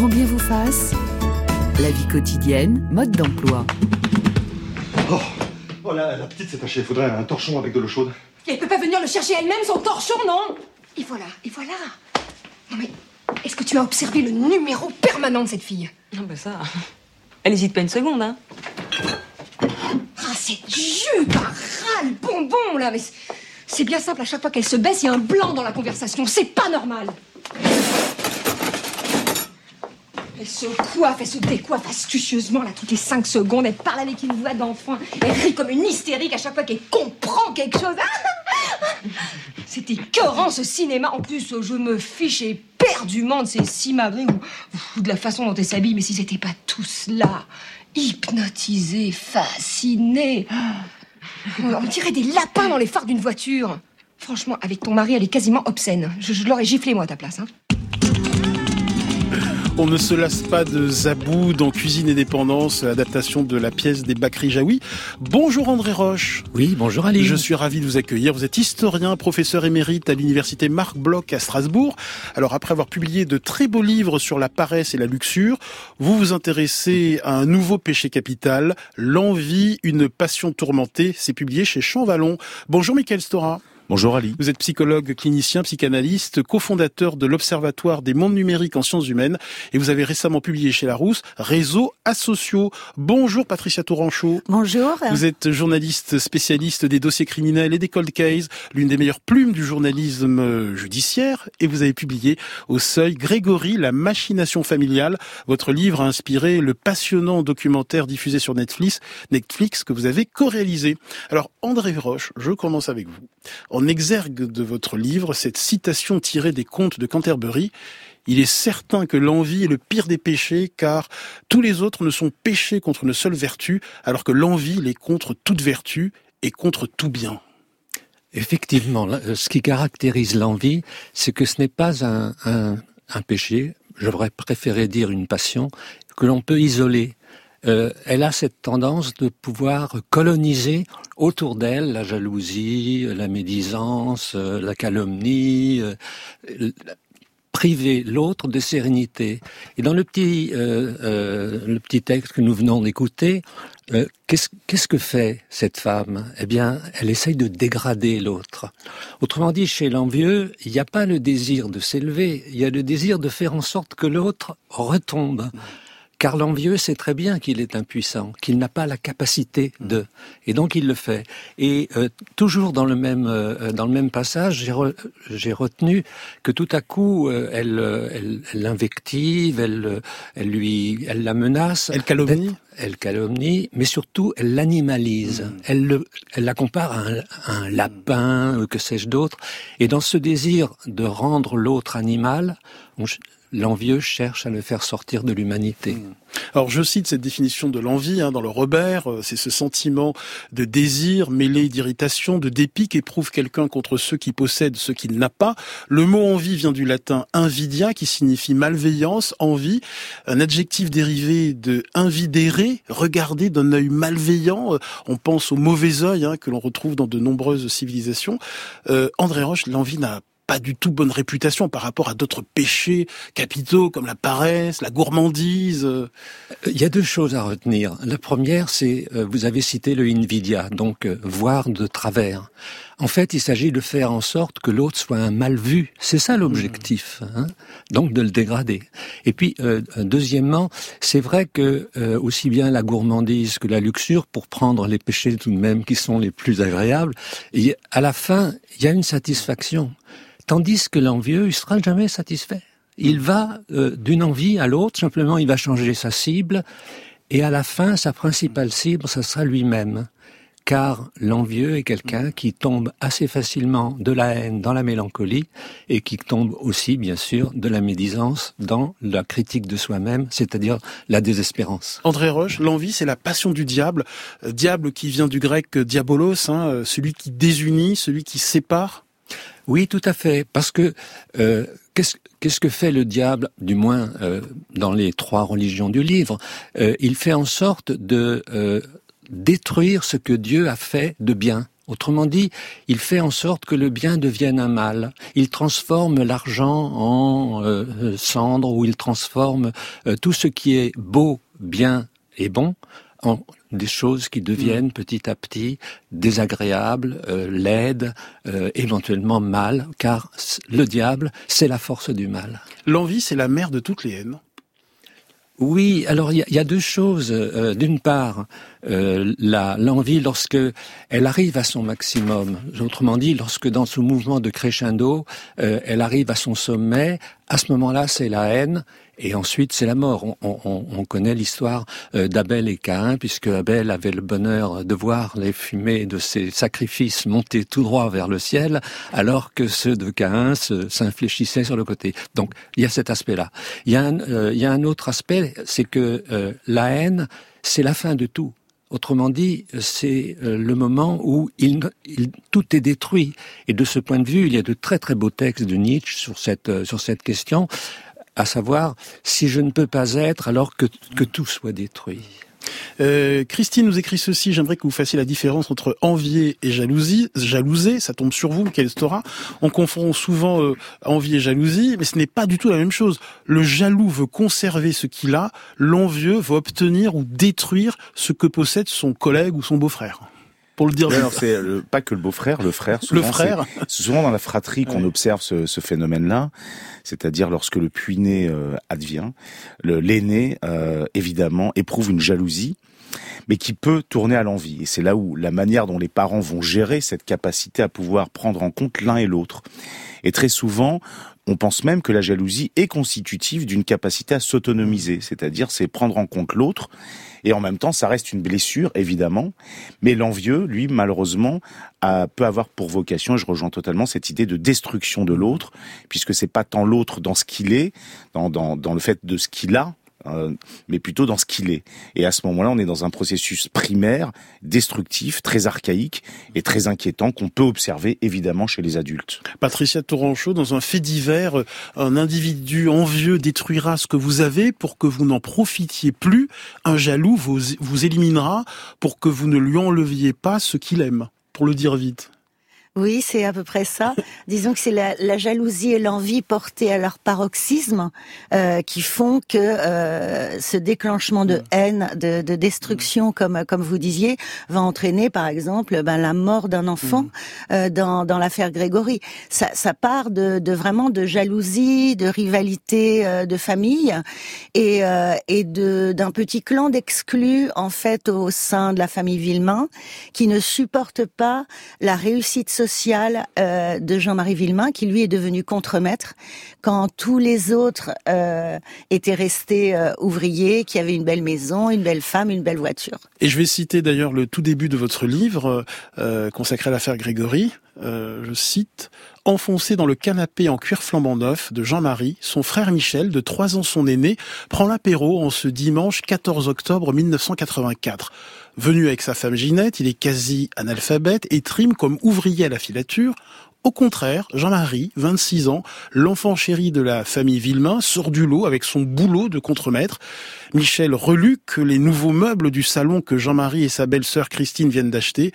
grand bien vous fasse. La vie quotidienne, mode d'emploi. Oh, oh la, la petite s'est tachée. Faudrait un torchon avec de l'eau chaude. Elle peut pas venir le chercher elle-même, son torchon, non? Et voilà, et voilà. Non mais, est-ce que tu as observé le numéro permanent de cette fille? Non, bah ça. Elle hésite pas une seconde, hein. Ah, cette jupe, un ras bonbon, là, mais c'est bien simple, à chaque fois qu'elle se baisse, il y a un blanc dans la conversation. C'est pas normal. Elle se coiffe, elle se décoiffe astucieusement, là, toutes les cinq secondes. Elle parle avec une voix d'enfant. Elle rit comme une hystérique à chaque fois qu'elle comprend quelque chose. C'est écœurant, ce cinéma. En plus, je me fiche éperdument de ces cimarrés ou, ou de la façon dont elle s'habille. Mais si c'était pas tout cela, hypnotisé, fasciné. On dirait des lapins dans les phares d'une voiture. Franchement, avec ton mari, elle est quasiment obscène. Je, je l'aurais giflé, moi, à ta place. Hein. On ne se lasse pas de Zabou dans Cuisine et Dépendance, adaptation de la pièce des Bakri Jaoui. Bonjour André Roche. Oui, bonjour Ali. Je suis ravi de vous accueillir. Vous êtes historien, professeur émérite à l'université Marc Bloch à Strasbourg. Alors après avoir publié de très beaux livres sur la paresse et la luxure, vous vous intéressez à un nouveau péché capital, l'envie, une passion tourmentée. C'est publié chez Champvallon. Bonjour Michael Stora. Bonjour Ali. Vous êtes psychologue, clinicien, psychanalyste, cofondateur de l'Observatoire des mondes numériques en sciences humaines et vous avez récemment publié chez Larousse Réseaux asociaux. Bonjour Patricia Touranchot. Bonjour. Vous êtes journaliste spécialiste des dossiers criminels et des cold cases, l'une des meilleures plumes du journalisme judiciaire et vous avez publié au seuil Grégory, la machination familiale. Votre livre a inspiré le passionnant documentaire diffusé sur Netflix, Netflix que vous avez co-réalisé. Alors André Roche, je commence avec vous. En exergue de votre livre, cette citation tirée des contes de Canterbury, il est certain que l'envie est le pire des péchés, car tous les autres ne sont péchés contre une seule vertu, alors que l'envie l'est contre toute vertu et contre tout bien. Effectivement, euh, ce qui caractérise l'envie, c'est que ce n'est pas un, un péché, j'aurais préféré dire une passion, que l'on peut isoler. Euh, elle a cette tendance de pouvoir coloniser autour d'elle la jalousie, la médisance, euh, la calomnie, euh, priver l'autre de sérénité. Et dans le petit, euh, euh, le petit texte que nous venons d'écouter, euh, qu'est-ce, qu'est-ce que fait cette femme? Eh bien, elle essaye de dégrader l'autre. Autrement dit, chez l'envieux, il n'y a pas le désir de s'élever, il y a le désir de faire en sorte que l'autre retombe. Car l'envieux sait très bien qu'il est impuissant, qu'il n'a pas la capacité de, et donc il le fait. Et euh, toujours dans le même euh, dans le même passage, j'ai, re- j'ai retenu que tout à coup euh, elle, euh, elle elle l'invective, elle euh, elle lui elle la menace, Elle calomnie? Elle calomnie, mais surtout elle l'animalise. Elle, le, elle la compare à un, à un lapin, que sais-je d'autre. Et dans ce désir de rendre l'autre animal, on l'envieux cherche à le faire sortir de l'humanité. Alors je cite cette définition de l'envie hein, dans le Robert, euh, c'est ce sentiment de désir mêlé d'irritation, de dépit qu'éprouve quelqu'un contre ceux qui possèdent ce qu'il n'a pas. Le mot envie vient du latin invidia qui signifie malveillance, envie, un adjectif dérivé de invidere, regarder d'un œil malveillant. Euh, On pense au mauvais œil hein, que l'on retrouve dans de nombreuses civilisations. Euh, André Roche, l'envie n'a pas du tout bonne réputation par rapport à d'autres péchés capitaux comme la paresse, la gourmandise. euh. Il y a deux choses à retenir. La première, c'est, euh, vous avez cité le invidia, donc euh, voir de travers. En fait, il s'agit de faire en sorte que l'autre soit un mal vu. C'est ça l'objectif, hein donc de le dégrader. Et puis, euh, deuxièmement, c'est vrai que euh, aussi bien la gourmandise que la luxure, pour prendre les péchés tout de même qui sont les plus agréables, et à la fin, il y a une satisfaction. Tandis que l'envieux, il sera jamais satisfait. Il va euh, d'une envie à l'autre, simplement il va changer sa cible, et à la fin, sa principale cible, ça sera lui-même. Car l'envieux est quelqu'un qui tombe assez facilement de la haine dans la mélancolie, et qui tombe aussi, bien sûr, de la médisance dans la critique de soi-même, c'est-à-dire la désespérance. André Roche, l'envie, c'est la passion du diable. Euh, diable qui vient du grec euh, diabolos, hein, celui qui désunit, celui qui sépare. Oui, tout à fait, parce que euh, qu'est-ce que fait le diable, du moins euh, dans les trois religions du livre? Euh, Il fait en sorte de détruire ce que Dieu a fait de bien Autrement dit, il fait en sorte que le bien devienne un mal. Il transforme l'argent en cendre ou il transforme tout ce qui est beau, bien et bon en des choses qui deviennent mm. petit à petit désagréables, euh, laides, euh, éventuellement mal, car le diable, c'est la force du mal. L'envie, c'est la mère de toutes les haines. Oui, alors il y, a deux choses. Euh, d'une part, euh, l'envie lorsque elle arrive à son maximum. Autrement dit, lorsque dans ce mouvement de crescendo, euh, elle arrive à son sommet, à ce moment-là, c'est la haine et ensuite c'est la mort. On, on, on connaît l'histoire euh, d'Abel et Caïn, puisque Abel avait le bonheur de voir les fumées de ses sacrifices monter tout droit vers le ciel, alors que ceux de Caïn s'infléchissaient sur le côté. Donc il y a cet aspect-là. Il, il, y a un autre aspect, c'est que la haine, c'est la fin de tout. Autrement dit, c'est euh, le moment où il, tout est détruit. Et de ce point de vue, il y a de très très beaux textes de Nietzsche sur cette, euh, sur cette question, à savoir, si je ne peux pas être alors que, que tout soit détruit. Euh, Christine nous écrit ceci, j'aimerais que vous fassiez la différence entre envier et jalousie. Jalouser, ça tombe sur vous, quel Stora. On confond souvent euh, envie et jalousie, mais ce n'est pas du tout la même chose. Le jaloux veut conserver ce qu'il a, l'envieux veut obtenir ou détruire ce que possède son collègue ou son beau-frère pour le dire. c'est pas que le beau-frère, le frère. Souvent, le frère. C'est souvent dans la fratrie qu'on observe ce, ce phénomène-là, c'est-à-dire lorsque le puiné euh, advient, l'aîné euh, évidemment éprouve une jalousie mais qui peut tourner à l'envie. Et c'est là où la manière dont les parents vont gérer cette capacité à pouvoir prendre en compte l'un et l'autre. Et très souvent, on pense même que la jalousie est constitutive d'une capacité à s'autonomiser, c'est-à-dire c'est prendre en compte l'autre et en même temps ça reste une blessure évidemment, mais l'envieux, lui malheureusement, peut avoir pour vocation, et je rejoins totalement cette idée de destruction de l'autre, puisque c'est pas tant l'autre dans ce qu'il est, dans, dans le fait de ce qu'il a, euh, mais plutôt dans ce qu'il est. Et à ce moment-là, on est dans un processus primaire, destructif, très archaïque et très inquiétant qu'on peut observer évidemment chez les adultes. Patricia Touranchot, dans un fait divers, un individu envieux détruira ce que vous avez pour que vous n'en profitiez plus. Un jaloux vous, vous éliminera pour que vous ne lui enleviez pas ce qu'il aime, pour le dire vite. Oui, c'est à peu près ça. Disons que c'est la, la, jalousie et l'envie portées à leur paroxysme euh, qui font que euh, ce déclenchement de haine, de, de, destruction, comme comme vous disiez, va entraîner, par exemple, ben, la mort d'un enfant mm. euh, dans, dans l'affaire Grégory. Ça, ça part de, de, vraiment de jalousie, de rivalité euh, de famille et, euh, et de d'un petit clan d'exclus en fait au sein de la famille Villemain qui ne supporte pas la réussite euh, de Jean-Marie Villemain, qui lui est devenu contremaître quand tous les autres euh, étaient restés euh, ouvriers, qui avaient une belle maison, une belle femme, une belle voiture. Et je vais citer d'ailleurs le tout début de votre livre consacré à l'affaire Grégory. je cite Enfoncé dans le canapé en cuir flambant neuf de Jean-Marie, son frère Michel, de trois ans son aîné, prend l'apéro en ce dimanche 14 octobre 1984. Venu avec sa femme Ginette, il est quasi analphabète et trime comme ouvrier à la filature. Au contraire, Jean-Marie, 26 ans, l'enfant chéri de la famille Villemain, sort du lot avec son boulot de contremaître. Michel que les nouveaux meubles du salon que Jean-Marie et sa belle-sœur Christine viennent d'acheter.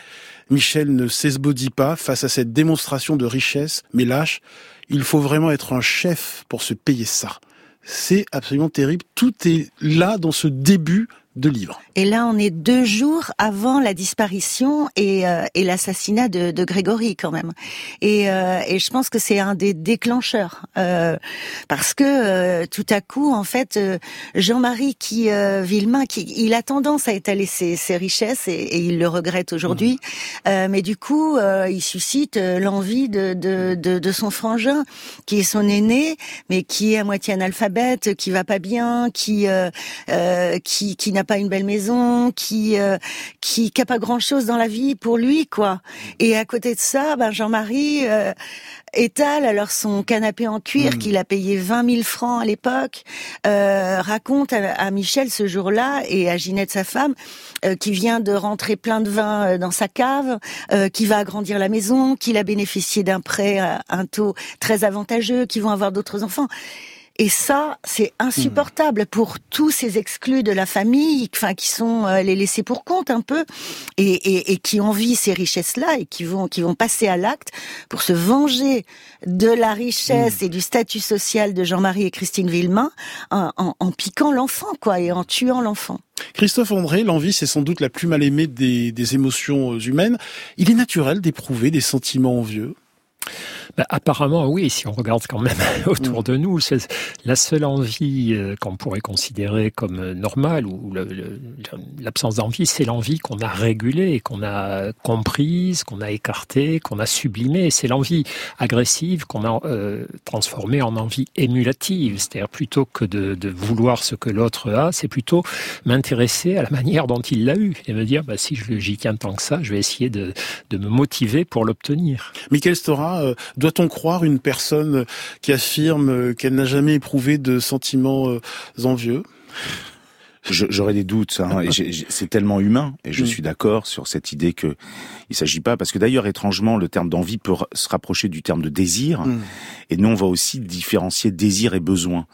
Michel ne s'esbaudit pas face à cette démonstration de richesse, mais lâche. Il faut vraiment être un chef pour se payer ça. C'est absolument terrible. Tout est là dans ce début de livres. Et là, on est deux jours avant la disparition et, euh, et l'assassinat de, de, Grégory quand même. Et, euh, et je pense que c'est un des déclencheurs euh, parce que euh, tout à coup, en fait, euh, Jean-Marie qui Villemain, qui il a tendance à étaler ses, ses richesses et, et, il le regrette aujourd'hui, mmh. mais du coup, il suscite l'envie de, de, de, de, son frangin qui est son aîné, mais qui est à moitié analphabète, qui va pas bien, qui qui, qui n'a pas une belle maison, qui euh, qui qui a pas grand chose dans la vie pour lui quoi. Et à côté de ça, ben Jean-Marie euh, étale alors son canapé en cuir hmm. qu'il a payé 20 000 francs à l'époque, euh, raconte à, Michel ce jour-là et à Ginette sa femme euh, qui vient de rentrer plein de vin euh, dans sa cave, qui va agrandir la maison, qu'il a bénéficié d'un prêt à un taux très avantageux, qui vont avoir d'autres enfants. Et ça, c'est insupportable pour tous ces exclus de la famille, enfin qui sont euh, les laissés pour compte un peu, et, et, et qui envient ces richesses-là et qui vont qui vont passer à l'acte pour se venger de la richesse et du statut social de Jean-Marie et Christine Villemain en, en, en piquant l'enfant, quoi, et en tuant l'enfant. Christophe André, l'envie, c'est sans doute la plus mal aimée des, des émotions humaines. Il est naturel d'éprouver des sentiments envieux. Bah, apparemment, oui, si on regarde quand même autour de nous, c'est la seule envie euh, qu'on pourrait considérer comme euh, normale ou l'absence d'envie, c'est l'envie qu'on a régulée, qu'on a comprise, qu'on a écartée, qu'on a sublimée. C'est l'envie agressive qu'on a euh, transformée en envie émulative. C'est-à-dire plutôt que de, de, vouloir ce que l'autre a, c'est plutôt m'intéresser à la manière dont il l'a eu et me dire, bah, si j'y tiens tant que ça, je vais essayer de, de me motiver pour l'obtenir. Michael Stora, euh, doit-on croire une personne qui affirme qu'elle n'a jamais éprouvé de sentiments euh, envieux? J'aurais des doutes. Hein, c'est tellement humain, et je mm. suis d'accord sur cette idée que il s'agit pas, parce que d'ailleurs étrangement, le terme d'envie peut se rapprocher du terme de désir, mm. et nous on va aussi différencier désir et besoin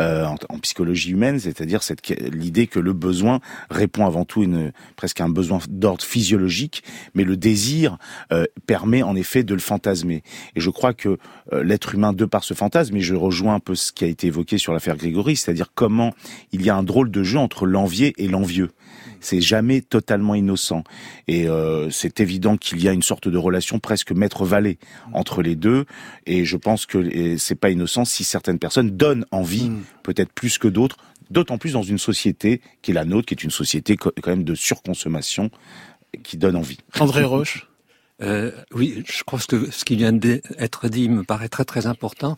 euh, en, en, psychologie humaine, c'est-à-dire cette l'idée que le besoin répond avant tout une presque un besoin d'ordre physiologique, mais le désir euh, permet en effet de le fantasmer. Et je crois que euh, l'être humain, de par ce fantasme, et je rejoins un peu ce qui a été évoqué sur l'affaire Grégory, c'est-à-dire comment il y a un drôle de jeu entre l'envié et l'envieux. C'est jamais totalement innocent. Et euh, c'est évident qu'il y a une sorte de relation presque maître-valet entre les deux. Et je pense que c'est pas innocent si certaines personnes donnent envie, mm. peut-être plus que d'autres, d'autant plus dans une société qui est la nôtre, qui est une société quand même de surconsommation, qui donne envie. André Roche euh, oui, je crois que ce qui vient d'être dit me paraît très très important.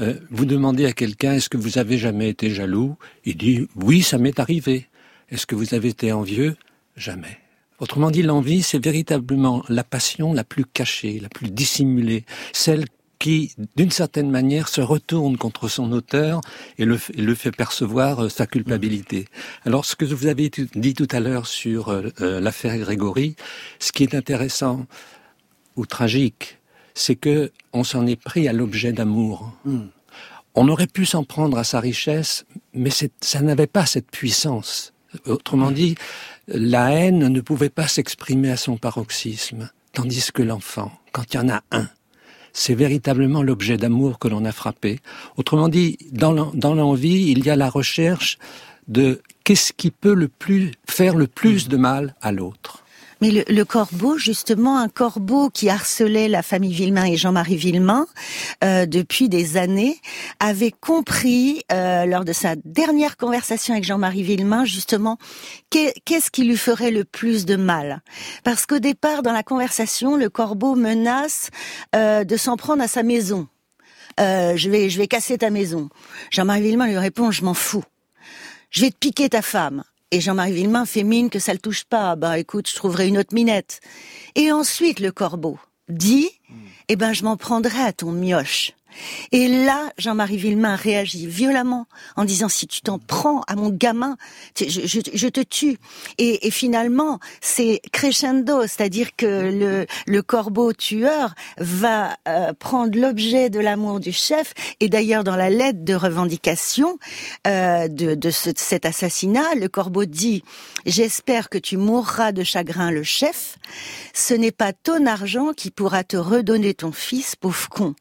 Euh, vous demandez à quelqu'un est-ce que vous avez jamais été jaloux? Il dit oui, ça m'est arrivé. Est-ce que vous avez été envieux? Jamais. Autrement dit, l'envie, c'est véritablement la passion la plus cachée, la plus dissimulée, celle qui, d'une certaine manière, se retourne contre son auteur et le, et le fait percevoir euh, sa culpabilité. Alors, ce que vous avez dit tout à l'heure sur euh, euh, l'affaire Grégory, ce qui est intéressant, ou tragique, c'est que on s'en est pris à l'objet d'amour. On aurait pu s'en prendre à sa richesse, mais ça n'avait pas cette puissance. Autrement dit, la haine ne pouvait pas s'exprimer à son paroxysme, tandis que l'enfant, quand il y en a un, c'est véritablement l'objet d'amour que l'on a frappé. Autrement dit, dans l'envie, il y a la recherche de qu'est-ce qui peut le plus faire le plus de mal à l'autre. Mais le, corbeau, justement, un corbeau qui harcelait la famille Villemain et Jean-Marie Villemain euh, depuis des années, avait compris euh, lors de sa dernière conversation avec Jean-Marie Villemain, justement, qu'est-ce qui lui ferait le plus de mal? Parce qu'au départ, dans la conversation, le corbeau menace euh, de s'en prendre à sa maison. Euh, je vais, je vais casser ta maison. Jean-Marie Villemain lui répond, je m'en fous. Je vais te piquer ta femme. Et Jean-Marie Villemain fait mine que ça le touche pas. Bah écoute, je trouverai une autre minette. Et ensuite le corbeau dit, eh ben je m'en prendrai à ton mioche. Et là, Jean-Marie Villemain réagit violemment en disant si tu t'en prends à mon gamin, je, te tue. Et, finalement, c'est crescendo, c'est-à-dire que le, le, corbeau tueur va euh, prendre l'objet de l'amour du chef. Et d'ailleurs, dans la lettre de revendication euh, de, de cet assassinat, le corbeau dit j'espère que tu mourras de chagrin, le chef. Ce n'est pas ton argent qui pourra te redonner ton fils, pauvre con.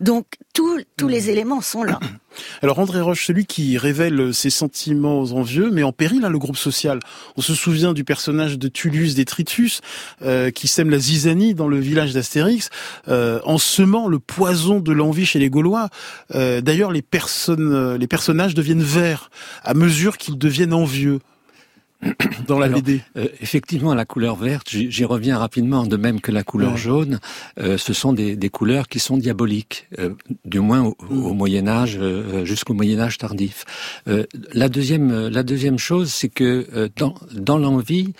Donc tous, tous les éléments sont là. Alors André Roche, celui qui révèle ses sentiments aux envieux, mais en péril hein, le groupe social. On se souvient du personnage de Tullus Détritus euh, qui sème la zizanie dans le village d'Astérix, euh, en semant le poison de l'envie chez les Gaulois. Euh, D'ailleurs, les personnes, euh, les personnages deviennent verts à mesure qu'ils deviennent envieux. dans la BD euh, Effectivement, la couleur verte, j'y reviens rapidement, de même que la couleur jaune, euh, ce sont des, des, couleurs qui sont diaboliques, euh, du moins au, mm. Moyen Âge euh, jusqu'au Moyen Âge tardif. la deuxième, la deuxième chose, c'est que dans, dans l'envie,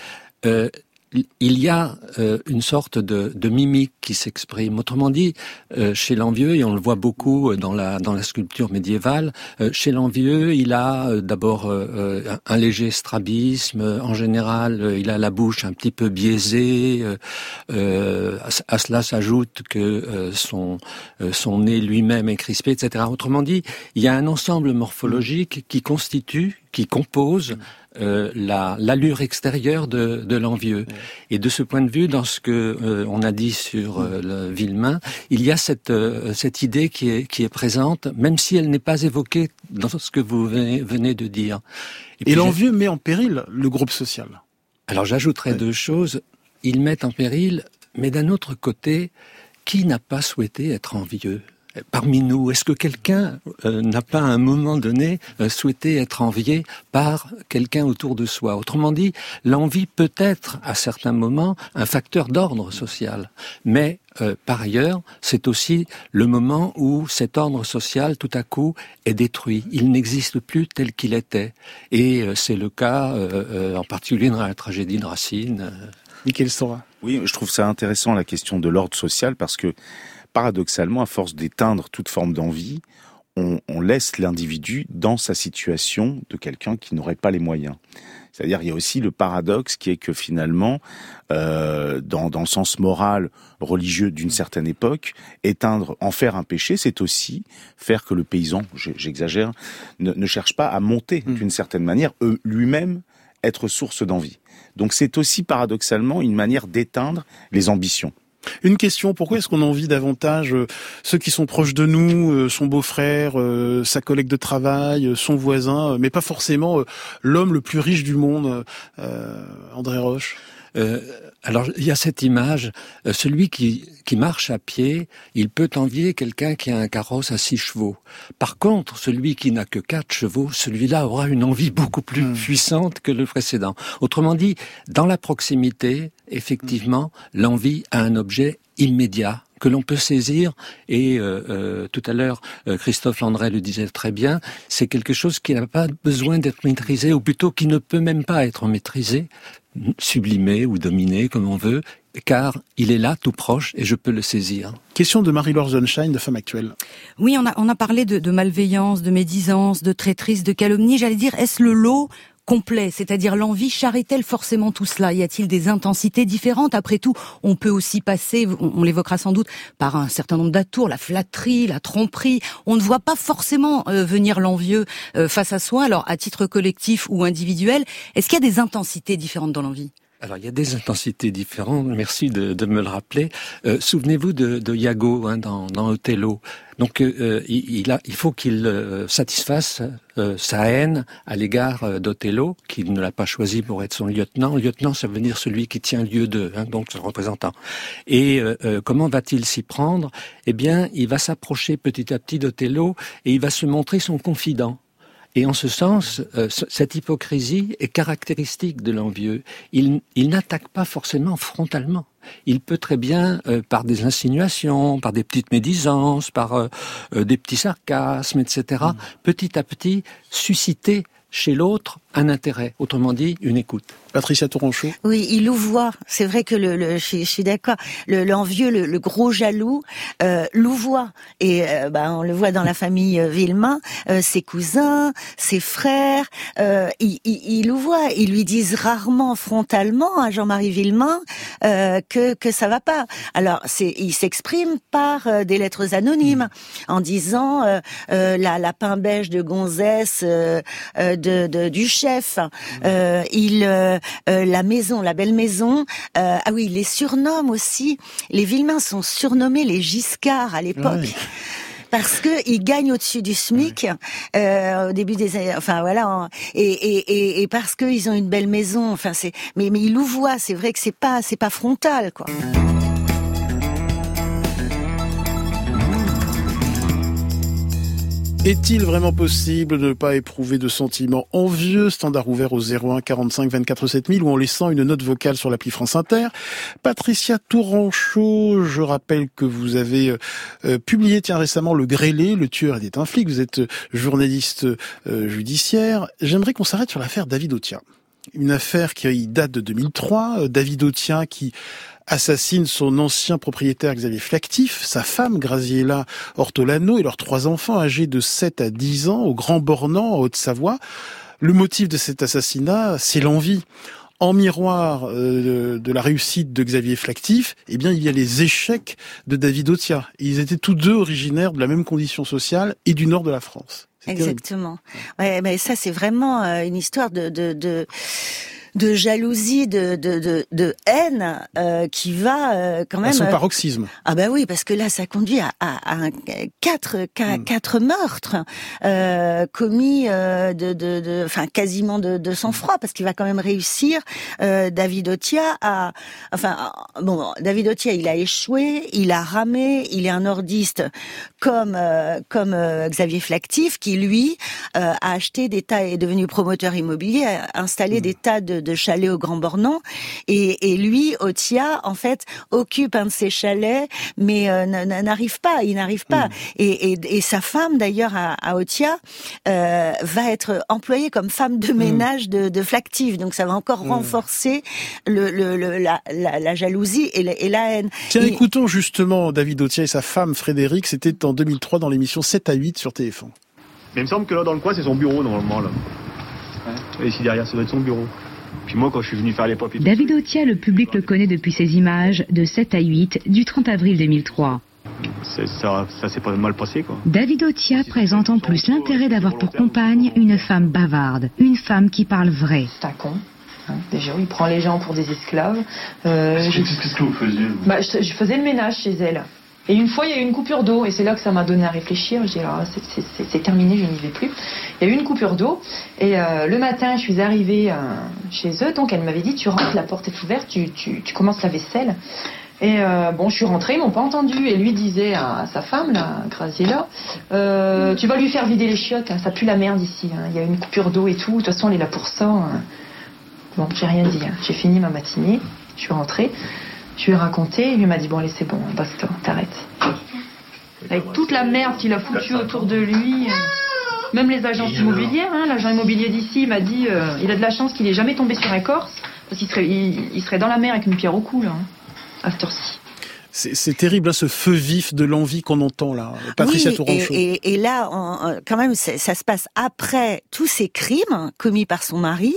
il y a euh, une sorte de, de, mimique qui s'exprime. Autrement dit, euh, chez l'envieux, et on le voit beaucoup dans la, dans la sculpture médiévale, euh, chez l'envieux, il a d'abord un, léger strabisme. En général, il a la bouche un petit peu biaisée. à, cela s'ajoute que son, son nez lui-même est crispé, etc. Autrement dit, il y a un ensemble morphologique qui constitue, qui compose euh, la l'allure extérieure de, de l'envieux. Et de ce point de vue, dans ce que euh, on a dit sur euh, le Villemain, il y a cette euh, cette idée qui est qui est présente, même si elle n'est pas évoquée dans ce que vous venez, de dire. Et, l'envieux met en péril le groupe social. Alors j'ajouterais deux choses. Ils mettent en péril, mais d'un autre côté, qui n'a pas souhaité être envieux? Parmi nous Est-ce que quelqu'un euh, n'a pas à un moment donné euh, souhaité être envié par quelqu'un autour de soi? Autrement dit, l'envie peut être à certains moments un facteur d'ordre social, mais euh, par ailleurs, c'est aussi le moment où cet ordre social, tout à coup, est détruit. Il n'existe plus tel qu'il était. Et c'est le cas, en particulier dans la tragédie de Racine. Michael Sora. Oui, je trouve ça intéressant la question de l'ordre social parce que paradoxalement, à force d'éteindre toute forme d'envie, on, laisse l'individu dans sa situation de quelqu'un qui n'aurait pas les moyens. C'est-à-dire, il y a aussi le paradoxe qui est que finalement, euh, dans, le sens moral, religieux d'une certaine époque, éteindre, en faire un péché, c'est aussi faire que le paysan, j'exagère, ne, cherche pas à monter hmm. d'une certaine manière, lui-même être source d'envie. Donc c'est aussi paradoxalement une manière d'éteindre les ambitions. Une question, pourquoi est-ce qu'on envie davantage euh, ceux qui sont proches de nous, euh, son beau-frère, euh, sa collègue de travail, son voisin, mais pas forcément l'homme le plus riche du monde, André Roche? Euh, alors il y a cette image, euh, celui qui, qui marche à pied, il peut envier quelqu'un qui a un carrosse à six chevaux. Par contre, celui qui n'a que quatre chevaux, celui-là aura une envie beaucoup plus hmm. puissante que le précédent. Autrement dit, dans la proximité, effectivement, l'envie a un objet immédiat que l'on peut saisir. Et euh, euh tout à l'heure, Christophe Landré le disait très bien, c'est quelque chose qui n'a pas besoin d'être maîtrisé, ou plutôt qui ne peut même pas être maîtrisé, sublimé ou dominé, comme on veut, car il est là, tout proche, et je peux le saisir. Question de Marie-Laure Sunshine, de Femme Actuelle. Oui, on a, on a parlé de, de malveillance, de médisance, de traîtrise, de calomnie. J'allais dire, est-ce le lot complet, c'est-à-dire l'envie charrie-t-elle forcément tout cela? Y a-t-il des intensités différentes? Après tout, on peut aussi passer, on, l'évoquera sans doute, par un certain nombre d'atours, la flatterie, la tromperie. On ne voit pas forcément euh, venir l'envieux euh, face à soi. Alors, à titre collectif ou individuel, est-ce qu'il y a des intensités différentes dans l'envie? Alors il y a des intensités différentes. Merci de, de me le rappeler. Euh, souvenez-vous de, de Iago hein, dans, dans Othello. Donc euh, il, a, il faut qu'il euh, satisfasse sa haine à l'égard d'Othello, qui ne l'a pas choisi pour être son lieutenant. Lieutenant, ça veut dire celui qui tient lieu d'eux, hein, donc son représentant. Et comment va-t-il s'y prendre? Eh bien, il va s'approcher petit à petit d'Othello et il va se montrer son confident. Et en ce sens, euh, cette hypocrisie est caractéristique de l'envieux. Il, il n'attaque pas forcément frontalement. Il peut très bien, euh, par des insinuations, par des petites médisances, par euh, des petits sarcasmes, etc., mmh. petit à petit susciter chez l'autre un intérêt, autrement dit une écoute. Patricia Touranchot. Oui, il louvoie. C'est vrai que le, le je, suis d'accord. L'envieux, le, le, gros jaloux, euh, louvoie. Et euh, bah, on le voit dans la famille euh, Villemain, euh, ses cousins, ses frères, euh, ils, ils, louvoient. Ils lui disent rarement frontalement à Jean-Marie Villemain euh, que que ça va pas. Alors, c'est, il s'exprime par des lettres anonymes en disant la, la pain beige de Gonzès de, de, du chef. il euh, la maison, la belle maison. Euh, ah oui, les surnomme aussi. Les Villemains sont surnommés les Giscards à l'époque. Parce que ils gagnent au-dessus du SMIC euh, au début des années, enfin voilà, et, et, et, parce qu'ils ont une belle maison. Enfin c'est, mais mais ils louvoient. C'est vrai que c'est pas c'est pas frontal quoi. Est-il vraiment possible de ne pas éprouver de sentiments envieux? Standard ouvert au 01 45 24 7000 ou en laissant une note vocale sur l'appli France Inter. Patricia Touranchot, je rappelle que vous avez euh, euh, publié tiens récemment Le Grêlé, le tueur était un flic. Vous êtes euh, journaliste judiciaire. J'aimerais qu'on s'arrête sur l'affaire David Otia. une affaire qui date de 2003. David Autien qui assassine son ancien propriétaire Xavier Flactif, sa femme Graziella Ortolano et leurs trois enfants âgés de 7 à 10 ans au Grand Bornand en Haute-Savoie. Le motif de cet assassinat, c'est l'envie. En miroir euh, de la réussite de Xavier Flactif, eh bien, il y a les échecs de David Otia. Ils étaient tous deux originaires de la même condition sociale et du nord de la France. Exactement. Ouais, mais ça, c'est vraiment euh, une histoire de, de, de de jalousie, de, de, de, de haine euh, qui va euh, quand même. À son paroxysme. Ah ben oui, parce que là, ça conduit à, à, à quatre, hmm. quatre meurtres euh, commis euh, de, de, de, enfin quasiment de, de sang-froid, parce qu'il va quand même réussir. Euh, David Otia a, enfin bon, David Otia, il a échoué, il a ramé, il est un nordiste comme comme Xavier Flactif, qui lui a acheté des tas, est devenu promoteur immobilier, a installé hmm. des tas de de chalets au Grand Bornand. Et, et lui, Otia, en fait, occupe un de ces chalets, mais euh, n'arrive pas, il n'arrive pas. Mm. Et, et, et, sa femme, d'ailleurs, à, à Otia, euh, va être employée comme femme de mm. ménage de, de Flactive. Donc ça va encore mm. renforcer le, le, la, la, la, jalousie et la, et la haine. Tiens, écoutons justement David Otia et sa femme Frédéric. C'était en 2003 dans l'émission 7 à 8 sur TF1. Mais il me semble que là, dans le coin, c'est son bureau, normalement, là. Et ici derrière, ça doit être son bureau. Puis moi, quand je suis venu faire les papiers... David Otia, le public le connaît depuis ses images de 7 à 8 du 30 avril 2003. Ça, ça s'est pas mal passé, quoi. David Otia présente en plus l'intérêt d'avoir pour compagne une femme bavarde, une femme qui parle vrai. C'est un con. Hein, déjà, il prend les gens pour des esclaves. Euh, Qu'est-ce que vous faisiez bah, je faisais le ménage chez elle. Et une fois, il y a eu une coupure d'eau, et c'est là que ça m'a donné à réfléchir. J'ai dit, ah, c'est terminé, je n'y vais plus. Il y a eu une coupure d'eau, et euh, le matin, je suis arrivée euh, chez eux, donc elle m'avait dit, tu rentres, la porte est ouverte, tu, commences la vaisselle. Et euh, bon, je suis rentrée, ils m'ont pas entendu. Et lui disait à, sa femme, là, Graziella, euh, tu vas lui faire vider les chiottes, hein, ça pue la merde ici. Hein. Il y a une coupure d'eau et tout. De toute façon, elle est là pour ça. Hein. Bon, j'ai rien dit. Hein. J'ai fini ma matinée, je suis rentrée. Je lui ai raconté, il lui m'a dit bon allez c'est bon, basta, t'arrêtes. Avec toute la merde qu'il a foutue autour de lui, euh, même les agences immobilières, hein, l'agent immobilier d'ici m'a dit euh, il a de la chance qu'il ait jamais tombé sur un Corse, parce qu'il serait, il, serait dans la mer avec une pierre au cou là, hein, à cette heure-ci. C'est terrible, hein, ce feu vif de l'envie qu'on entend là. Patricia oui, Et, et, là, quand même, ça se passe après tous ces crimes commis par son mari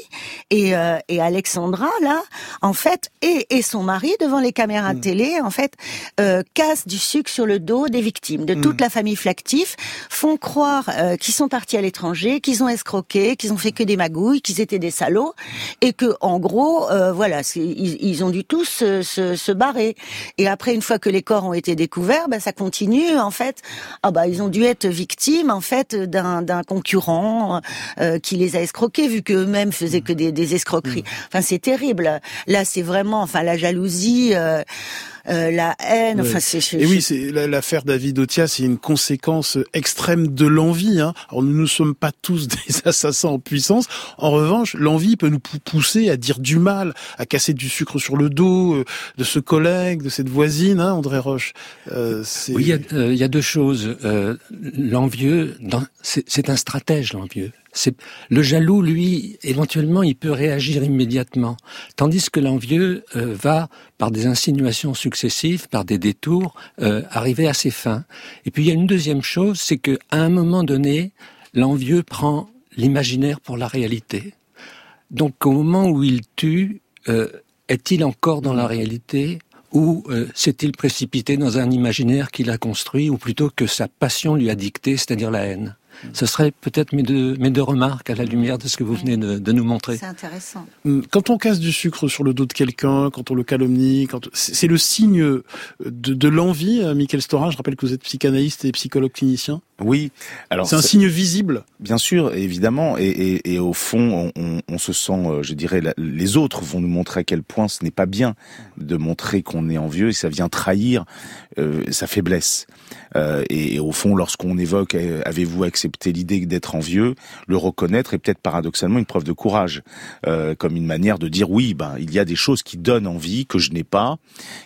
et, euh, et Alexandra là, en fait, et, et son mari devant les caméras de mm. télé, en fait, euh, cassent du sucre sur le dos des victimes, de toute mm. la famille Flactif, font croire euh, qu'ils sont partis à l'étranger, qu'ils ont escroqué, qu'ils ont fait que des magouilles, qu'ils étaient des salauds, et que en gros, euh, voilà, ils, ils, ont dû tous se, se, se barrer. Et après une fois que les corps ont été découverts, bah, ça continue. En fait, ah bah ils ont dû être victimes en fait d'un concurrent euh, qui les a escroqués, vu qu'eux-mêmes faisaient que des, des escroqueries. Mmh. Enfin, c'est terrible. Là, c'est vraiment, enfin, la jalousie. Euh, euh, la haine. Enfin, c'est. Et oui, c'est l'affaire David Otia, c'est une conséquence extrême de l'envie. Hein. Alors nous ne sommes pas tous des assassins en puissance. En revanche, l'envie peut nous pousser à dire du mal, à casser du sucre sur le dos euh, de ce collègue, de cette voisine, hein, André Roche. Euh, oui, il y, a, euh, il y, a deux choses. l'envieux, c'est un stratège, l'envieux. Le jaloux, lui, éventuellement, il peut réagir immédiatement, tandis que l'envieux euh, va, par des insinuations successives, par des détours, euh, arriver à ses fins. Et puis il y a une deuxième chose, c'est que à un moment donné, l'envieux prend l'imaginaire pour la réalité. Donc au moment où il tue, euh, est-il encore dans la réalité ou s'est-il précipité dans un imaginaire qu'il a construit, ou plutôt que sa passion lui a dicté, c'est-à-dire la haine? Ce serait peut-être mes deux, mes deux remarques à la lumière de ce que vous venez de, de nous montrer. C'est intéressant. Hum, quand on casse du sucre sur le dos de quelqu'un, quand on le calomnie, quand c'est le signe de, de l'envie, euh, Michael Stora. Je rappelle que vous êtes psychanalyste et psychologue clinicien. Oui. Alors c'est un signe visible. Bien sûr, évidemment, et, et, et au fond, on, on, se sent, euh, je dirais, les autres vont nous montrer à quel point ce n'est pas bien de montrer qu'on est envieux et ça vient trahir euh, sa faiblesse. Euh, et, et, au fond, lorsqu'on évoque, avez-vous accès l'idée d'être envieux, le reconnaître est peut-être paradoxalement une preuve de courage, euh, comme une manière de dire oui, ben il y a des choses qui donnent envie que je n'ai pas,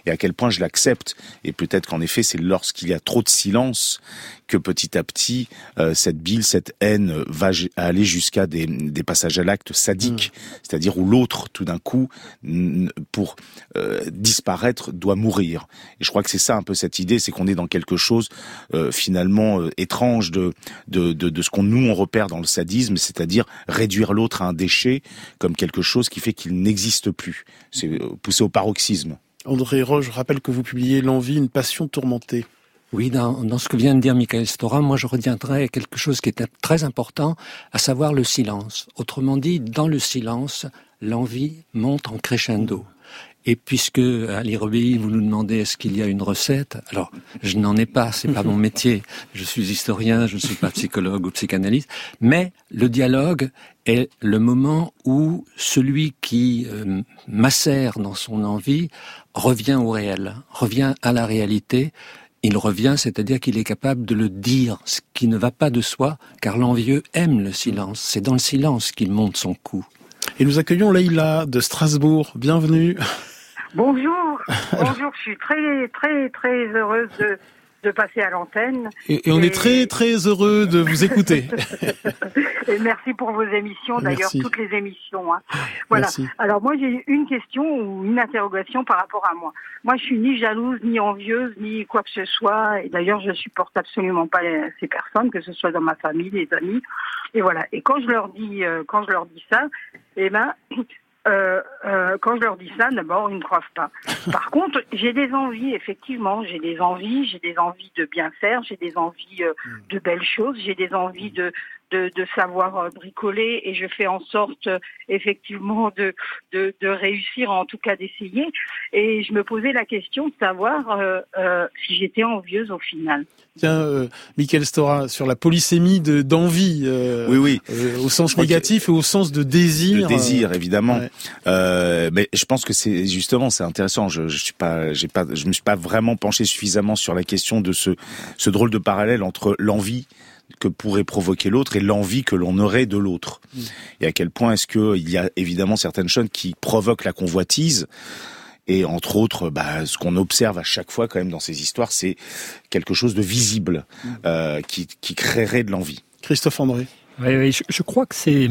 et à quel point je l'accepte. Et peut-être qu'en effet, c'est lorsqu'il y a trop de silence que petit à petit, euh, cette bile, cette haine va aller jusqu'à des, des, passages à l'acte sadiques, mmh. c'est-à-dire où l'autre, tout d'un coup, pour euh, disparaître, doit mourir. Et je crois que c'est ça un peu cette idée, c'est qu'on est dans quelque chose euh, finalement euh, étrange de, de, de, de ce qu'on nous on repère dans le sadisme, c'est-à-dire réduire l'autre à un déchet comme quelque chose qui fait qu'il n'existe plus. C'est euh, poussé au paroxysme. André Roche, je rappelle que vous publiez L'envie, une passion tourmentée. Oui, dans, dans, ce que vient de dire Michael Stora, moi je retiendrai quelque chose qui est très important, à savoir le silence. Autrement dit, dans le silence, l'envie monte en crescendo. Et puisque Ali Robi, vous nous demandez est-ce qu'il y a une recette, alors je n'en ai pas, c'est pas mon métier. Je suis historien, je ne suis pas psychologue ou psychanalyste, mais le dialogue est le moment où celui qui euh, macère dans son envie revient au réel, revient à la réalité. Il revient, c'est-à-dire qu'il est capable de le dire, ce qui ne va pas de soi, car l'envieux aime le silence. C'est dans le silence qu'il monte son coup. Et nous accueillons Leïla de Strasbourg. Bienvenue. Bonjour. Bonjour, je suis très, très, très heureuse de, de passer à l'antenne. Et, on est très très heureux de vous écouter. et merci pour vos émissions, d'ailleurs toutes les émissions. Hein. Voilà. Alors moi j'ai une question ou une interrogation par rapport à moi. Moi je suis ni jalouse, ni envieuse, ni quoi que ce soit. Et d'ailleurs je supporte absolument pas ces personnes, que ce soit dans ma famille, les amis. Et voilà. Et quand je leur dis, euh, quand je leur dis ça, eh ben euh, euh, quand je leur dis ça, d'abord, ils ne croient pas. Par contre, j'ai des envies, effectivement, j'ai des envies, j'ai des envies de bien faire, j'ai des envies euh, de belles choses, j'ai des envies de, de, de, savoir euh, bricoler et je fais en sorte euh, effectivement de, de, de, réussir, en tout cas d'essayer. Et je me posais la question de savoir euh, euh si j'étais envieuse au final. Tiens, euh, Michael Stora, sur la polysémie d'envie, oui, oui. au sens négatif et au sens de désir. De désir, évidemment. mais je pense que c'est justement c'est intéressant. Je, je suis pas, j'ai pas, je me suis pas vraiment penché suffisamment sur la question de ce, ce drôle de parallèle entre l'envie que pourrait provoquer l'autre et l'envie que l'on aurait de l'autre. Mm. Et à quel point est-ce qu'il y a évidemment certaines choses qui provoquent la convoitise et entre autres, bah, ce qu'on observe à chaque fois quand même dans ces histoires, c'est quelque chose de visible mm. euh, qui, qui créerait de l'envie. Christophe André. Oui, oui je, je crois que c'est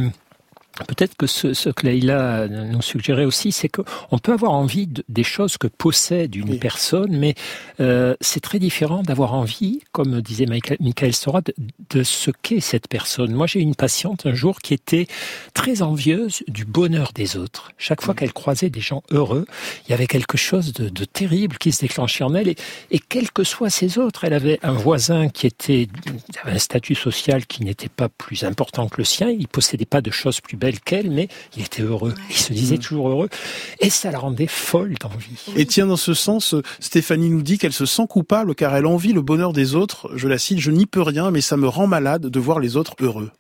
Peut-être que ce, ce que Leïla nous suggérait aussi, c'est qu'on peut avoir envie de, des choses que possède une personne, mais euh, c'est très différent d'avoir envie, comme disait Michael Sora, de, de ce qu'est cette personne. Moi, j'ai une patiente un jour qui était très envieuse du bonheur des autres. Chaque fois qu'elle croisait des gens heureux, il y avait quelque chose de, de terrible qui se déclenchait en elle. Et, et quels que soient ces autres, elle avait un voisin qui était avait un statut social qui n'était pas plus important que le sien. Il possédait pas de choses plus belles qu'elle, mais il était heureux. Il se disait mm. toujours heureux. Et ça la rendait folle d'envie. Et tiens, dans ce sens, Stéphanie nous dit qu'elle se sent coupable car elle envie le bonheur des autres. Je la cite, je n'y peux rien, mais ça me rend malade de voir les autres heureux.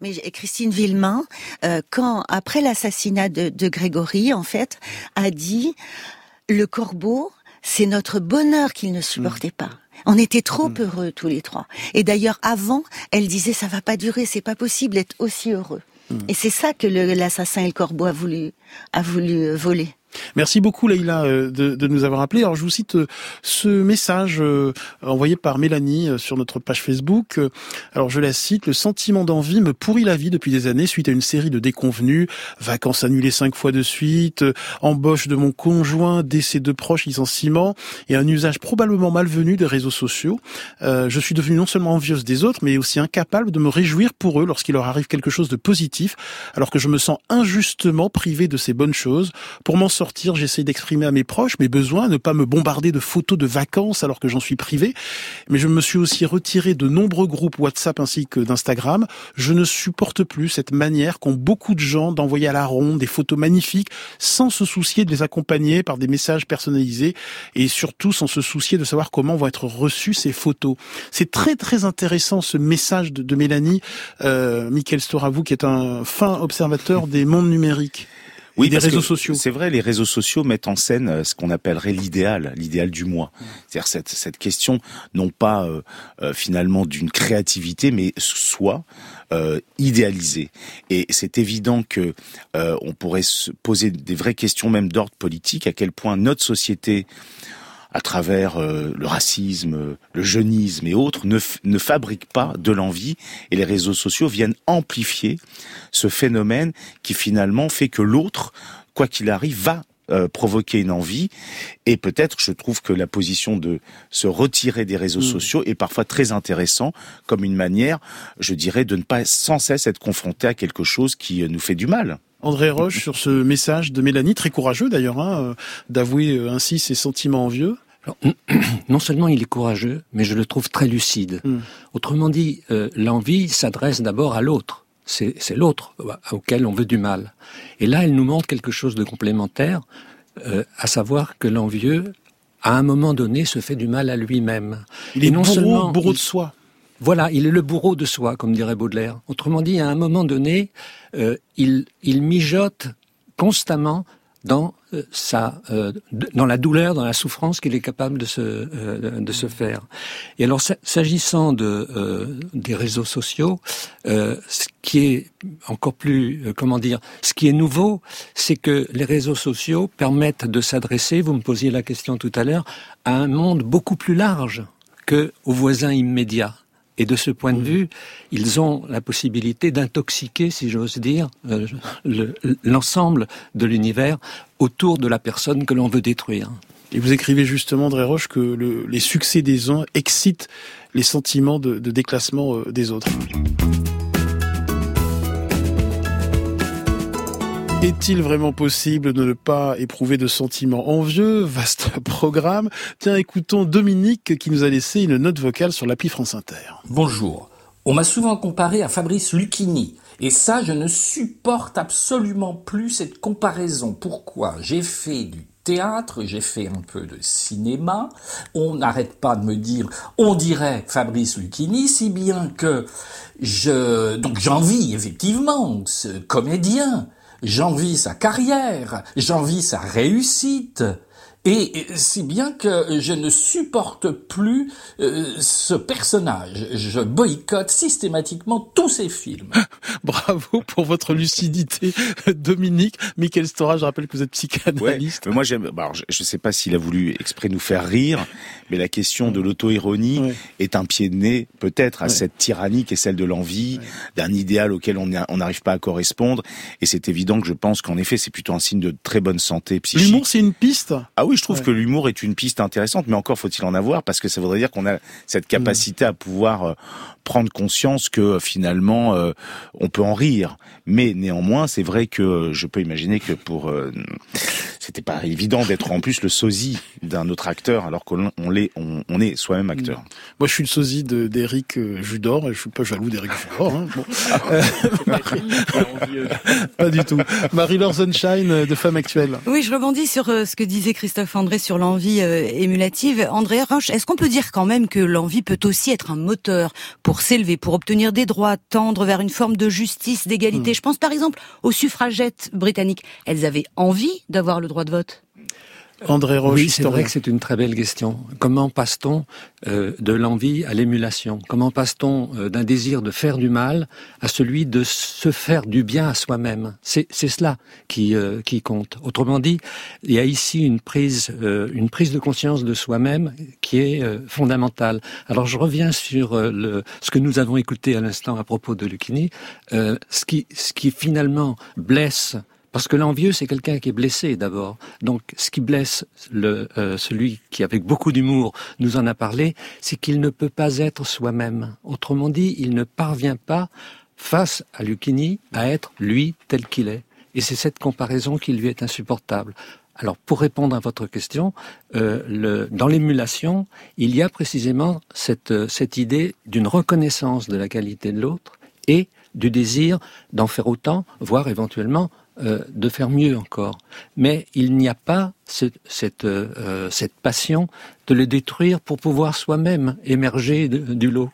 Mais Christine Villemain, euh, quand après l'assassinat de, de Grégory, en fait, a dit le corbeau, c'est notre bonheur qu'il ne supportait mm. pas. On était trop mm. heureux tous les trois. Et d'ailleurs, avant, elle disait ça va pas durer, c'est pas possible d'être aussi heureux. Et c'est ça que l'assassin et le corbeau a voulu, a voulu voler. Merci beaucoup Leïla euh, de, de, nous avoir appelé. Alors je vous cite euh, ce message euh, envoyé par Mélanie sur notre page Facebook. Alors je la cite, le sentiment d'envie me pourrit la vie depuis des années suite à une série de déconvenus, vacances annulées cinq fois de suite, embauche de mon conjoint, décès de proches, licenciement et un usage probablement malvenu des réseaux sociaux. je suis devenue non seulement envieuse des autres, mais aussi incapable de me réjouir pour eux lorsqu'il leur arrive quelque chose de positif, alors que je me sens injustement privé de ces bonnes choses. Pour m'en j'essaie d'exprimer à mes proches mes besoins, ne pas me bombarder de photos de vacances alors que j'en suis privé. Mais je me suis aussi retiré de nombreux groupes WhatsApp ainsi que d'Instagram. Je ne supporte plus cette manière qu'ont beaucoup de gens d'envoyer à la ronde des photos magnifiques sans se soucier de les accompagner par des messages personnalisés et surtout sans se soucier de savoir comment vont être reçues ces photos. C'est très très intéressant ce message de, Mélanie, euh, Michael Storavou qui est un fin observateur des mondes numériques. Oui, des réseaux sociaux. C'est vrai, les réseaux sociaux mettent en scène euh, ce qu'on appellerait l'idéal, l'idéal du moi. C'est-à-dire cette, cette question, non pas euh, euh, finalement d'une créativité, mais soit euh, idéalisée. Et c'est évident que on pourrait se poser des vraies questions, même d'ordre politique, à quel point notre société à travers le racisme, le jeunisme et autres, ne, ne fabrique pas de l'envie et les réseaux sociaux viennent amplifier ce phénomène qui finalement fait que l'autre, quoi qu'il arrive, va euh, provoquer une envie et peut-être je trouve que la position de se retirer des réseaux mmh. sociaux est parfois très intéressant comme une manière je dirais de ne pas sans cesse être confronté à quelque chose qui euh, nous fait du mal. André Roche sur ce message de Mélanie très courageux d'ailleurs hein, euh, d'avouer ainsi ses sentiments envieux. non seulement il est courageux, mais je le trouve très lucide. Mmh. Autrement dit, l'envie s'adresse d'abord à l'autre c'est l'autre auquel on veut du mal. Et là, elle nous montre quelque chose de complémentaire, euh, à savoir que l'envieux, à un moment donné, se fait du mal à lui-même. Il est non bourreau, seulement, bourreau de soi. Voilà, il est le bourreau de soi, comme dirait Baudelaire. Autrement dit, à un moment donné, euh, il, il mijote constamment dans euh, sa, euh, dans la douleur, dans la souffrance qu'il est capable de se, euh, de se faire. Et alors, s'agissant de des réseaux sociaux, ce qui est encore plus, comment dire, ce qui est nouveau, c'est que les réseaux sociaux permettent de s'adresser. Vous me posiez la question tout à l'heure à un monde beaucoup plus large que aux voisins immédiats. Et de ce point de vue, ils ont la possibilité d'intoxiquer, si j'ose dire, euh, l'ensemble de l'univers autour de la personne que l'on veut détruire. Et vous écrivez justement, André Roche, que le, les succès des uns excitent les sentiments de, de déclassement euh, des autres. Est-il vraiment possible de ne pas éprouver de sentiments envieux? Vaste programme. Tiens, écoutons Dominique qui nous a laissé une note vocale sur l'appli France Inter. Bonjour. On m'a souvent comparé à Fabrice Lucchini. Et ça, je ne supporte absolument plus cette comparaison. Pourquoi? J'ai fait du théâtre, j'ai fait un peu de cinéma. On n'arrête pas de me dire, on dirait Fabrice Lucchini, si bien que je, donc j'envie effectivement ce comédien j'envie sa carrière, j'envie sa réussite, et si bien que je ne supporte plus euh, ce personnage. Je boycotte systématiquement tous ses films. Bravo pour votre lucidité, Dominique. Michael Stora, je rappelle que vous êtes psychanalyste. moi, j'aime. Bah, je ne sais pas s'il a voulu exprès nous faire rire, mais la question de l'auto-ironie est un pied de nez, peut-être, à cette tyrannie qui est celle de l'envie, d'un idéal auquel on n'arrive pas à correspondre. Et c'est évident que je pense qu'en effet, c'est plutôt un signe de très bonne santé psychique. L'humour, c'est une piste? Ah oui, oui, je trouve que l'humour est une piste intéressante, mais encore faut-il en avoir parce que ça voudrait dire qu'on a cette capacité à pouvoir euh, prendre conscience que euh, finalement euh, on peut en rire. Mais néanmoins, c'est vrai que je peux imaginer que pour c'était pas évident d'être en plus le sosie d'un autre acteur alors qu'on l'est, on, est soi-même acteur. Mm. Moi, je suis le sosie d'Éric Judor et je suis pas jaloux d'Éric Judor. Hein. pas du tout. Marie-Laure Sunshine de Femme Actuelle. Oui, je rebondis sur ce que disait Christophe André sur l'envie émulative. André Roche, est-ce qu'on peut dire quand même que l'envie peut aussi être un moteur pour pour s'élever, pour obtenir des droits, tendre vers une forme de justice, d'égalité? Hmm. Je pense par exemple aux suffragettes britanniques. Elles avaient envie d'avoir le droit de vote? André Roche. Oui, c'est vrai que c'est une très belle question. Comment passe-t-on euh, de l'envie à l'émulation? Comment passe-t-on euh, d'un désir de faire du mal à celui de se faire du bien à soi-même? C'est cela qui euh, qui compte. Autrement dit, il y a ici une prise une prise de conscience de soi-même qui est fondamentale. Alors je reviens sur le, ce que nous avons écouté à l'instant à propos de Lucchini. ce qui ce qui finalement blesse parce que l'envieux, c'est quelqu'un qui est blessé d'abord. Donc, ce qui blesse le, euh, celui qui, avec beaucoup d'humour, nous en a parlé, c'est qu'il ne peut pas être soi-même. Autrement dit, il ne parvient pas, face à Lucchini, à être lui tel qu'il est. Et c'est cette comparaison qui lui est insupportable. Alors, pour répondre à votre question, euh, dans l'émulation, il y a précisément cette, euh, cette idée d'une reconnaissance de la qualité de l'autre et du désir d'en faire autant, voire éventuellement euh, de faire mieux encore. Mais il n'y a pas cette, euh, cette passion de le détruire pour pouvoir soi-même émerger du lot.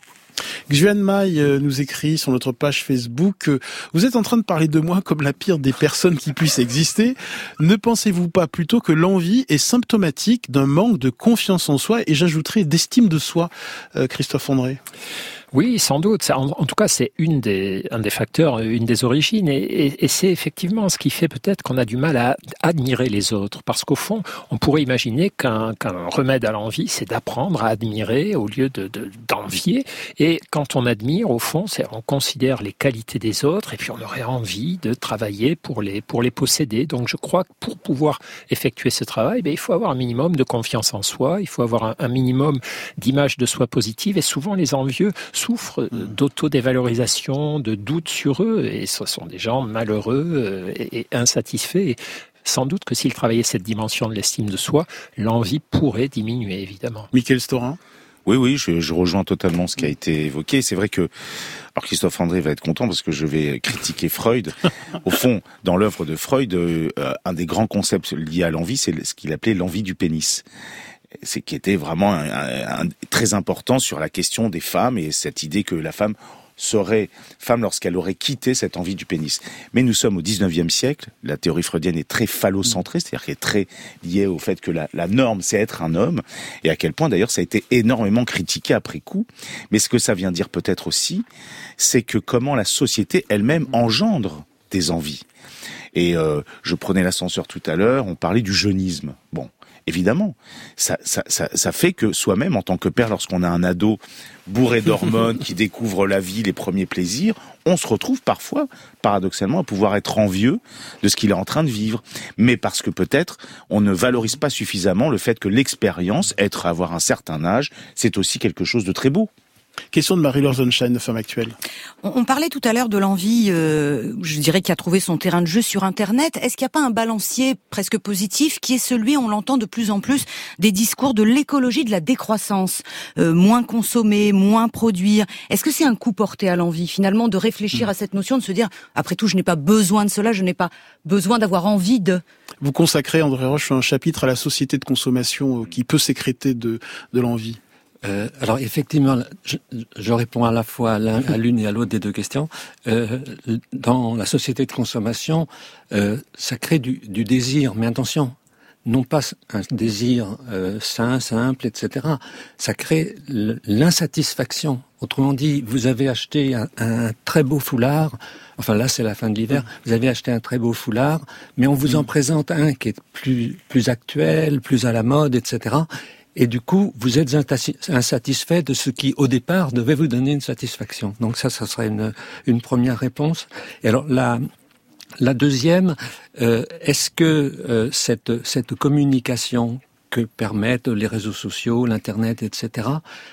Xuan Mai euh, nous écrit sur notre page Facebook Vous êtes en train de parler de moi comme la pire des personnes qui puissent exister. Ne pensez-vous pas plutôt que l'envie est symptomatique d'un manque de confiance en soi et j'ajouterai d'estime de soi, euh, Christophe André? Oui, sans doute. En, tout cas, c'est une des, un des facteurs, une des origines. Et, c'est effectivement ce qui fait peut-être qu'on a du mal à admirer les autres. Parce qu'au fond, on pourrait imaginer qu'un remède à l'envie, c'est d'apprendre à admirer au lieu de d'envier. et quand on admire, au fond, on considère les qualités des autres et puis on aurait envie de travailler pour les, pour les posséder. Donc je crois que pour pouvoir effectuer ce travail, ben, il faut avoir un minimum de confiance en soi, il faut avoir un minimum d'image de soi positive. Et souvent, les envieux souffrent mm. d'auto-dévalorisation, de doutes sur eux, et ce sont des gens malheureux euh, et insatisfaits. Sans doute que s'ils travaillaient cette dimension de l'estime de soi, l'envie pourrait diminuer, évidemment. Michael Storin? Oui, oui, je, rejoins totalement ce qui a été évoqué. C'est vrai que, alors Christophe André va être content parce que je vais critiquer Freud. Au fond, dans l'œuvre de Freud, euh, un des grands concepts liés à l'envie, c'est ce qu'il appelait l'envie du pénis c'est qui était vraiment un, très important sur la question des femmes et cette idée que la femme serait femme lorsqu'elle aurait quitté cette envie du pénis. Mais nous sommes au 19e siècle, la théorie freudienne est très phallocentrée, c'est-à-dire qu'elle est très liée au fait que la, la norme c'est être un homme, et à quel point d'ailleurs ça a été énormément critiqué après coup. Mais ce que ça vient dire peut-être aussi, c'est que comment la société elle-même engendre des envies. Et euh, je prenais l'ascenseur tout à l'heure, on parlait du jeunisme. Bon, évidemment, ça, fait que soi-même, en tant que père, lorsqu'on a un ado bourré d'hormones qui découvre la vie, les premiers plaisirs, on se retrouve parfois, paradoxalement, à pouvoir être envieux de ce qu'il est en train de vivre. Mais parce que peut-être on ne valorise pas suffisamment le fait que l'expérience, être avoir un certain âge, c'est aussi quelque chose de très beau. Question de Marie-Laure de Femme Actuelle. On, parlait tout à l'heure de l'envie, euh, je dirais, qui a trouvé son terrain de jeu sur Internet. Est-ce qu'il n'y a pas un balancier presque positif qui est celui, on l'entend de plus en plus, des discours de l'écologie de la décroissance euh, Moins consommer, moins produire? Est-ce que c'est un coup porté à l'envie, finalement, de réfléchir hmm. à cette notion, de se dire, après tout, je n'ai pas besoin de cela, je n'ai pas besoin d'avoir envie de... Vous consacrez, André Roche, un chapitre à la société de consommation euh, qui peut sécréter de, de l'envie. Euh, alors effectivement, je, réponds à la fois à l'une et à l'autre des deux questions. Euh, dans la société de consommation, euh, ça crée du, du, désir, mais attention, non pas un désir euh, sain, simple, etc. Ça crée l'insatisfaction. Autrement dit, vous avez acheté un, un très beau foulard. Enfin là, c'est la fin de l'hiver. Vous avez acheté un très beau foulard, mais on vous en présente un qui est plus plus actuel, plus à la mode, etc et du coup, vous êtes insatisfait de ce qui, au départ, devait vous donner une satisfaction. Donc ça, ça serait une, première réponse. Et alors, la, la deuxième, euh, est-ce que euh, cette, cette communication que permettent les réseaux sociaux, l'Internet, etc.,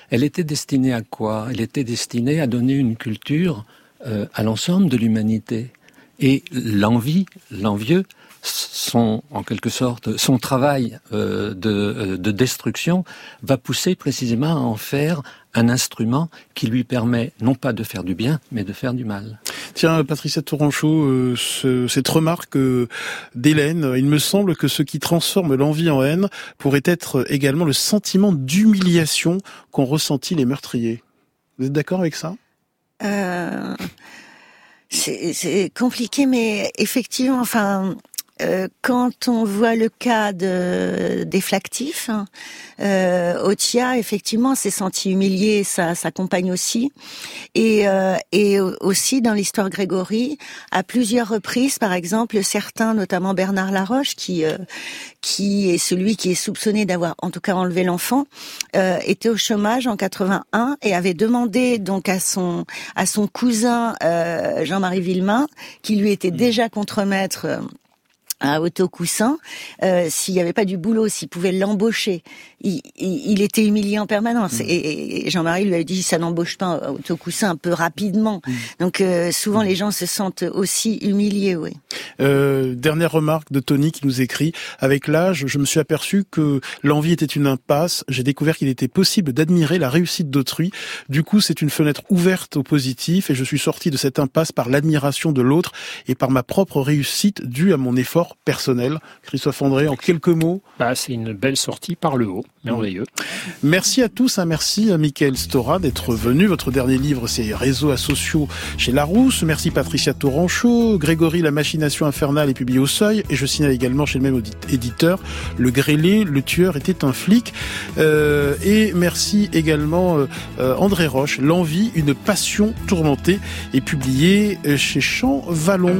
elle était destinée à quoi? Elle était destinée à donner une culture euh, à l'ensemble de l'humanité. Et l'envie, l'envieux, son, en quelque sorte, son travail euh, de, euh, de, destruction va pousser précisément à en faire un instrument qui lui permet non pas de faire du bien, mais de faire du mal. Tiens, Patricia Touranchot, euh, ce, cette remarque d'Hélène, il me semble que ce qui transforme l'envie en haine pourrait être également le sentiment d'humiliation qu'ont ressenti les meurtriers. Vous êtes d'accord avec ça? C'est compliqué, mais effectivement, enfin, euh, quand on voit le cas de, des flactifs, hein, euh, Otia effectivement s'est senti humilié, sa, sa compagne aussi, et, euh, et aussi dans l'histoire Grégory, à plusieurs reprises, par exemple, certains, notamment Bernard Laroche, qui euh, qui est celui qui est soupçonné d'avoir en tout cas enlevé l'enfant, euh, était au chômage en 81 et avait demandé donc à son à son cousin Jean-Marie Villemain, qui lui était mmh. déjà contremaître à Autocoussin, euh, s'il n'y avait pas du boulot, s'il pouvait l'embaucher, il, il, était humilié en permanence. Mm. Et, Jean-Marie lui a dit, ça n'embauche pas Autocoussin un peu rapidement. Mm. Donc euh, souvent mm. les gens se sentent aussi humiliés, oui. Euh, dernière remarque de Tony qui nous écrit avec l'âge, je me suis aperçu que l'envie était une impasse. J'ai découvert qu'il était possible d'admirer la réussite d'autrui. Du coup, c'est une fenêtre ouverte au positif et je suis sorti de cette impasse par l'admiration de l'autre et par ma propre réussite due à mon effort personnel. Christophe André, en quelques mots. Bah, c'est une belle sortie par le haut. Merveilleux. Merci à tous. Hein. Merci à Michael Stora d'être venu. Votre dernier livre, c'est Réseaux sociaux chez Larousse. Merci Patricia Touranchot. Grégory, La machination infernale est publié au seuil. Et je signale également chez le même éditeur, Le Grêlé, le tueur était un flic. Euh, et merci également euh, André Roche, L'envie, une passion tourmentée, est publié euh, chez Champ Vallon.